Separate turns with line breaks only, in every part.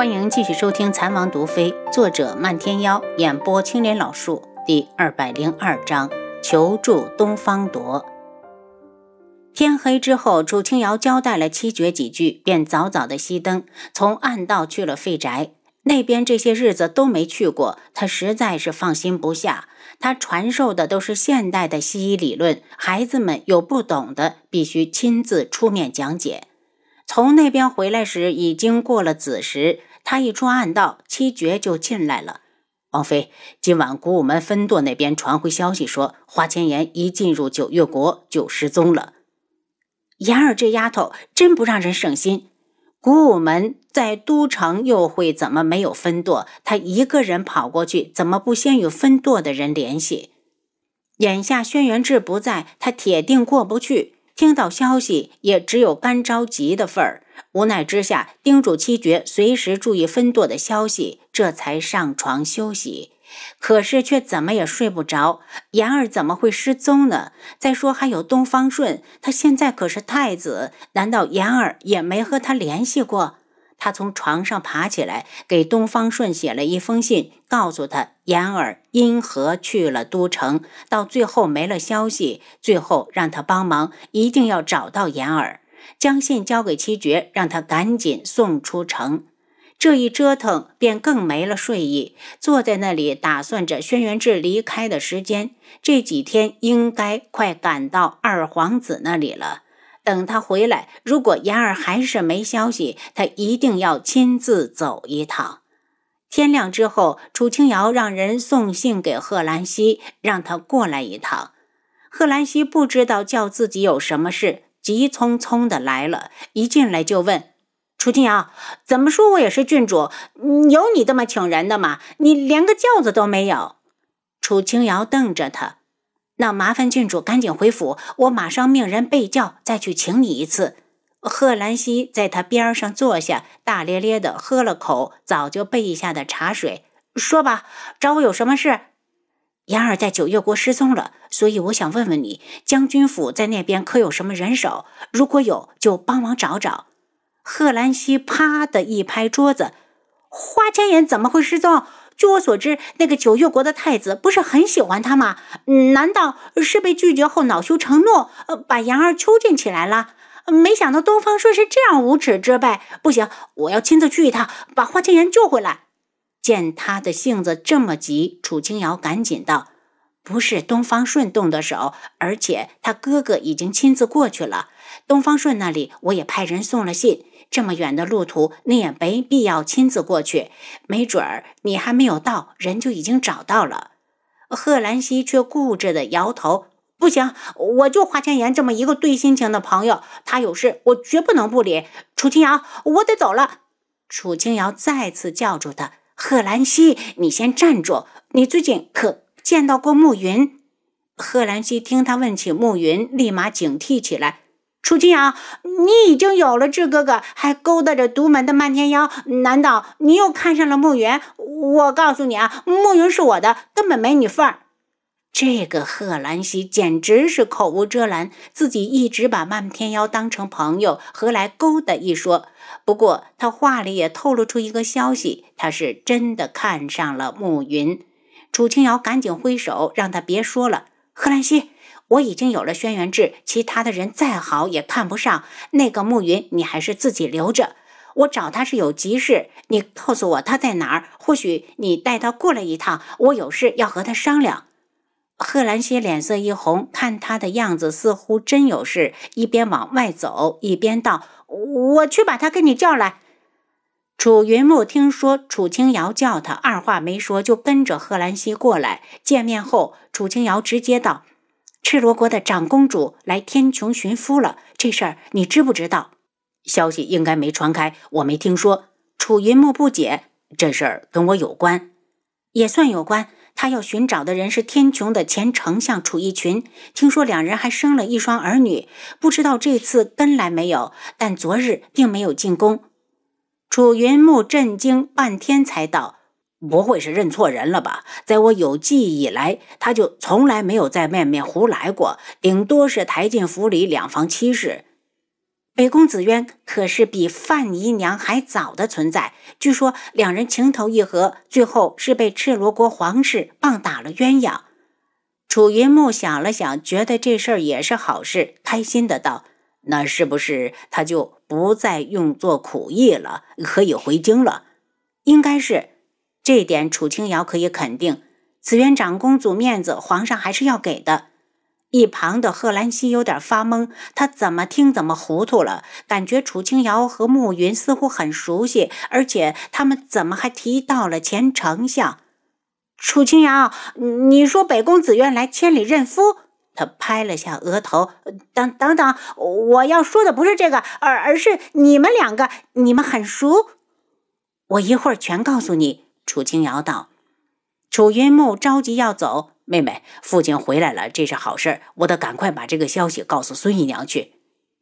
欢迎继续收听《残王毒妃》，作者漫天妖，演播青莲老树，第二百零二章：求助东方夺。天黑之后，楚清瑶交代了七绝几句，便早早的熄灯，从暗道去了废宅。那边这些日子都没去过，他实在是放心不下。他传授的都是现代的西医理论，孩子们有不懂的，必须亲自出面讲解。从那边回来时，已经过了子时。他一出暗道，七绝就进来了。王妃，今晚古武门分舵那边传回消息说，花千颜一进入九月国就失踪了。妍儿这丫头真不让人省心。古武门在都城又会怎么没有分舵？他一个人跑过去，怎么不先与分舵的人联系？眼下轩辕志不在，他铁定过不去。听到消息，也只有干着急的份儿。无奈之下，叮嘱七绝随时注意分舵的消息，这才上床休息。可是却怎么也睡不着。妍儿怎么会失踪呢？再说还有东方顺，他现在可是太子，难道妍儿也没和他联系过？他从床上爬起来，给东方顺写了一封信，告诉他妍儿因何去了都城，到最后没了消息，最后让他帮忙，一定要找到妍儿。将信交给七绝，让他赶紧送出城。这一折腾，便更没了睡意，坐在那里打算着轩辕志离开的时间。这几天应该快赶到二皇子那里了。等他回来，如果言儿还是没消息，他一定要亲自走一趟。天亮之后，楚清瑶让人送信给贺兰溪，让他过来一趟。贺兰溪不知道叫自己有什么事。急匆匆的来了，一进来就问楚清瑶：“怎么说我也是郡主，有你这么请人的吗？你连个轿子都没有。”楚清瑶瞪着他：“那麻烦郡主赶紧回府，我马上命人备轿，再去请你一次。”贺兰溪在他边上坐下，大咧咧的喝了口早就备下的茶水，说吧，找我有什么事？妍儿在九月国失踪了，所以我想问问你，将军府在那边可有什么人手？如果有，就帮忙找找。贺兰溪啪的一拍桌子：“花千颜怎么会失踪？据我所知，那个九月国的太子不是很喜欢他吗？难道是被拒绝后恼羞成怒，把妍儿囚禁起来了？没想到东方朔是这样无耻之辈！不行，我要亲自去一趟，把花千颜救回来。”见他的性子这么急，楚清瑶赶紧道：“不是东方顺动的手，而且他哥哥已经亲自过去了。东方顺那里我也派人送了信。这么远的路途，你也没必要亲自过去。没准儿你还没有到，人就已经找到了。”贺兰溪却固执的摇头：“不行，我就华千颜这么一个对心情的朋友，他有事我绝不能不理。楚清瑶，我得走了。”楚清瑶再次叫住他。贺兰溪，你先站住！你最近可见到过暮云？贺兰溪听他问起暮云，立马警惕起来。楚清瑶，你已经有了志哥哥，还勾搭着独门的漫天妖，难道你又看上了暮云？我告诉你啊，暮云是我的，根本没你份儿。这个贺兰溪简直是口无遮拦，自己一直把漫天妖当成朋友，何来勾搭一说？不过他话里也透露出一个消息，他是真的看上了暮云。楚清瑶赶紧挥手，让他别说了。贺兰溪，我已经有了轩辕志，其他的人再好也看不上那个暮云，你还是自己留着。我找他是有急事，你告诉我他在哪儿，或许你带他过来一趟，我有事要和他商量。贺兰溪脸色一红，看他的样子似乎真有事，一边往外走，一边道：“我去把他给你叫来。”楚云木听说楚清瑶叫他，二话没说就跟着贺兰溪过来。见面后，楚清瑶直接道：“赤罗国的长公主来天穹寻夫了，这事儿你知不知道？”消息应该没传开，我没听说。楚云木不解：“这事儿跟我有关？也算有关。”他要寻找的人是天穹的前丞相楚逸群，听说两人还生了一双儿女，不知道这次跟来没有。但昨日并没有进宫。楚云木震惊半天，才道：“不会是认错人了吧？在我有记忆以来，他就从来没有在外面胡来过，顶多是抬进府里两房妻室。”北宫子渊可是比范姨娘还早的存在。据说两人情投意合，最后是被赤罗国皇室棒打了鸳鸯。楚云木想了想，觉得这事儿也是好事，开心的道：“那是不是他就不再用作苦役了，可以回京了？”应该是，这点楚清瑶可以肯定。紫渊长公主面子，皇上还是要给的。一旁的贺兰溪有点发懵，他怎么听怎么糊涂了，感觉楚清瑶和暮云似乎很熟悉，而且他们怎么还提到了前丞相？楚清瑶，你说北宫紫苑来千里认夫？他拍了下额头，等等等，我要说的不是这个，而而是你们两个，你们很熟。我一会儿全告诉你。楚清瑶道。楚云木着急要走。妹妹，父亲回来了，这是好事。我得赶快把这个消息告诉孙姨娘去。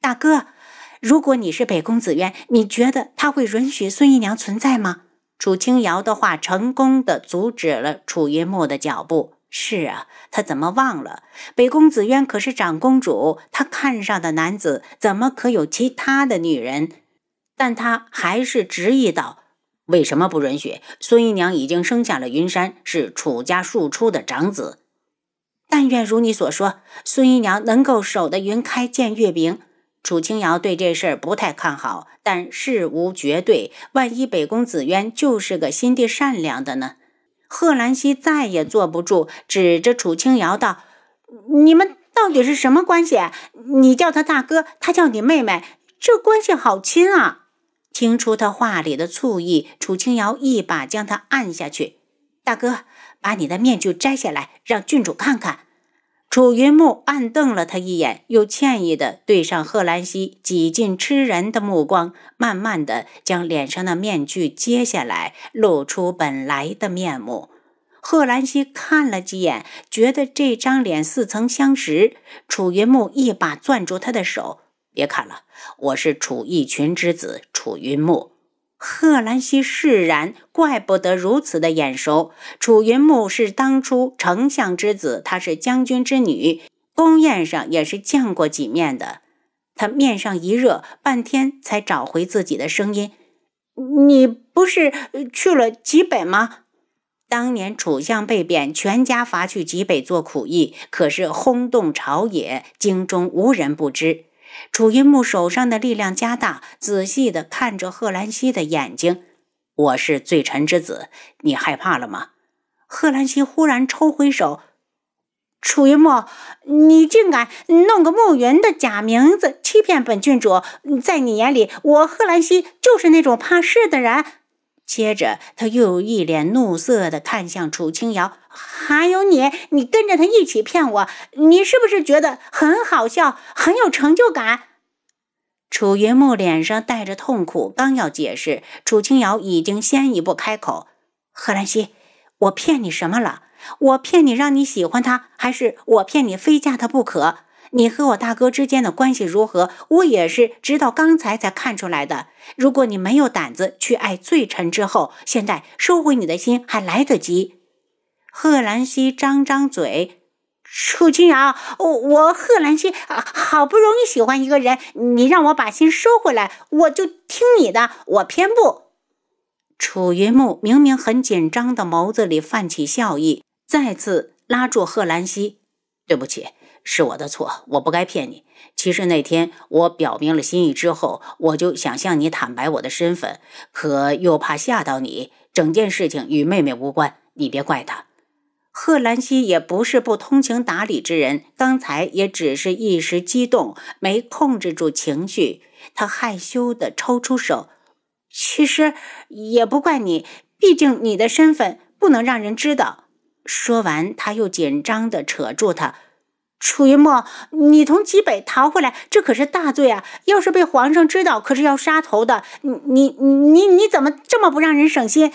大哥，如果你是北宫紫渊，你觉得他会允许孙姨娘存在吗？楚清瑶的话成功的阻止了楚云墨的脚步。是啊，他怎么忘了？北宫紫渊可是长公主，她看上的男子怎么可有其他的女人？但他还是执意道。为什么不允许？孙姨娘已经生下了云山，是楚家庶出的长子。但愿如你所说，孙姨娘能够守得云开见月明。楚清瑶对这事儿不太看好，但事无绝对。万一北宫紫渊就是个心地善良的呢？贺兰溪再也坐不住，指着楚清瑶道：“你们到底是什么关系？你叫他大哥，他叫你妹妹，这关系好亲啊！”听出他话里的醋意，楚清瑶一把将他按下去。大哥，把你的面具摘下来，让郡主看看。楚云木暗瞪了他一眼，又歉意地对上贺兰溪几近吃人的目光，慢慢地将脸上的面具揭下来，露出本来的面目。贺兰溪看了几眼，觉得这张脸似曾相识。楚云木一把攥住他的手。别看了，我是楚义群之子楚云木。贺兰溪释然，怪不得如此的眼熟。楚云木是当初丞相之子，他是将军之女，宫宴上也是见过几面的。他面上一热，半天才找回自己的声音：“你不是去了极北吗？当年楚相被贬，全家罚去极北做苦役，可是轰动朝野，京中无人不知。”楚云木手上的力量加大，仔细地看着贺兰溪的眼睛。我是罪臣之子，你害怕了吗？贺兰溪忽然抽回手。楚云木，你竟敢弄个慕云的假名字欺骗本郡主！在你眼里，我贺兰溪就是那种怕事的人。接着，他又一脸怒色地看向楚清瑶：“还有你，你跟着他一起骗我，你是不是觉得很好笑，很有成就感？”楚云木脸上带着痛苦，刚要解释，楚清瑶已经先一步开口：“贺兰溪，我骗你什么了？我骗你让你喜欢他，还是我骗你非嫁他不可？”你和我大哥之间的关系如何？我也是直到刚才才看出来的。如果你没有胆子去爱罪臣之后，现在收回你的心还来得及。贺兰溪张张嘴，楚清瑶，我贺兰溪好不容易喜欢一个人，你让我把心收回来，我就听你的，我偏不。楚云木明明很紧张的眸子里泛起笑意，再次拉住贺兰溪，对不起。是我的错，我不该骗你。其实那天我表明了心意之后，我就想向你坦白我的身份，可又怕吓到你。整件事情与妹妹无关，你别怪她。贺兰溪也不是不通情达理之人，刚才也只是一时激动，没控制住情绪。他害羞地抽出手，其实也不怪你，毕竟你的身份不能让人知道。说完，他又紧张地扯住他。楚云墨，你从极北逃回来，这可是大罪啊！要是被皇上知道，可是要杀头的。你你你你怎么这么不让人省心？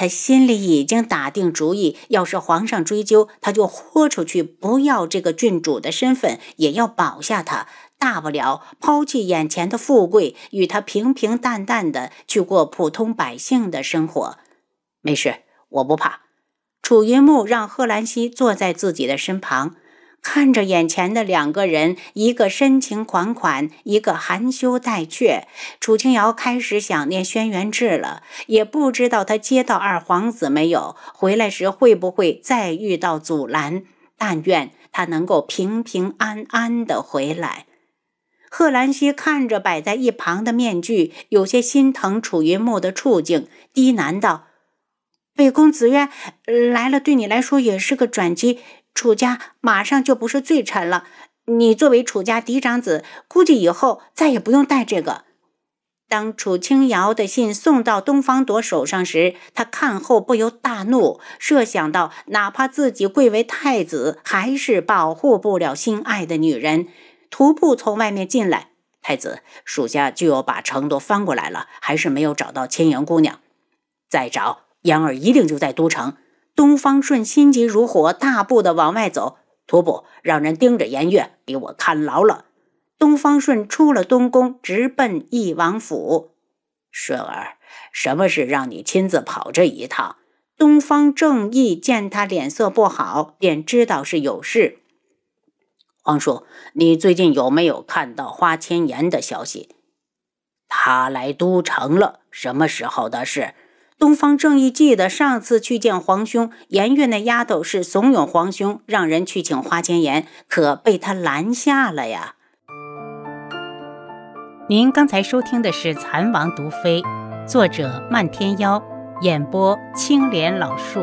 他心里已经打定主意，要是皇上追究，他就豁出去，不要这个郡主的身份，也要保下他。大不了抛弃眼前的富贵，与他平平淡淡的去过普通百姓的生活。没事，我不怕。楚云木让贺兰溪坐在自己的身旁。看着眼前的两个人，一个深情款款，一个含羞带怯，楚清瑶开始想念轩辕志了。也不知道他接到二皇子没有，回来时会不会再遇到阻拦？但愿他能够平平安安的回来。贺兰溪看着摆在一旁的面具，有些心疼楚云木的处境，低喃道：“北宫子渊来了，对你来说也是个转机。”楚家马上就不是罪臣了，你作为楚家嫡长子，估计以后再也不用带这个。当楚清瑶的信送到东方朵手上时，他看后不由大怒，设想到哪怕自己贵为太子，还是保护不了心爱的女人。徒步从外面进来，太子，属下就要把城都翻过来了，还是没有找到千阳姑娘。再找，杨儿一定就在都城。东方顺心急如火，大步的往外走。徒步，让人盯着颜月，给我看牢了。东方顺出了东宫，直奔义王府。顺儿，什么事让你亲自跑这一趟？东方正义见他脸色不好，便知道是有事。皇叔，你最近有没有看到花千颜的消息？他来都城了，什么时候的事？东方正义记得上次去见皇兄颜月那丫头是怂恿皇兄让人去请花千颜，可被他拦下了呀。
您刚才收听的是《蚕王毒妃》，作者漫天妖，演播青莲老树。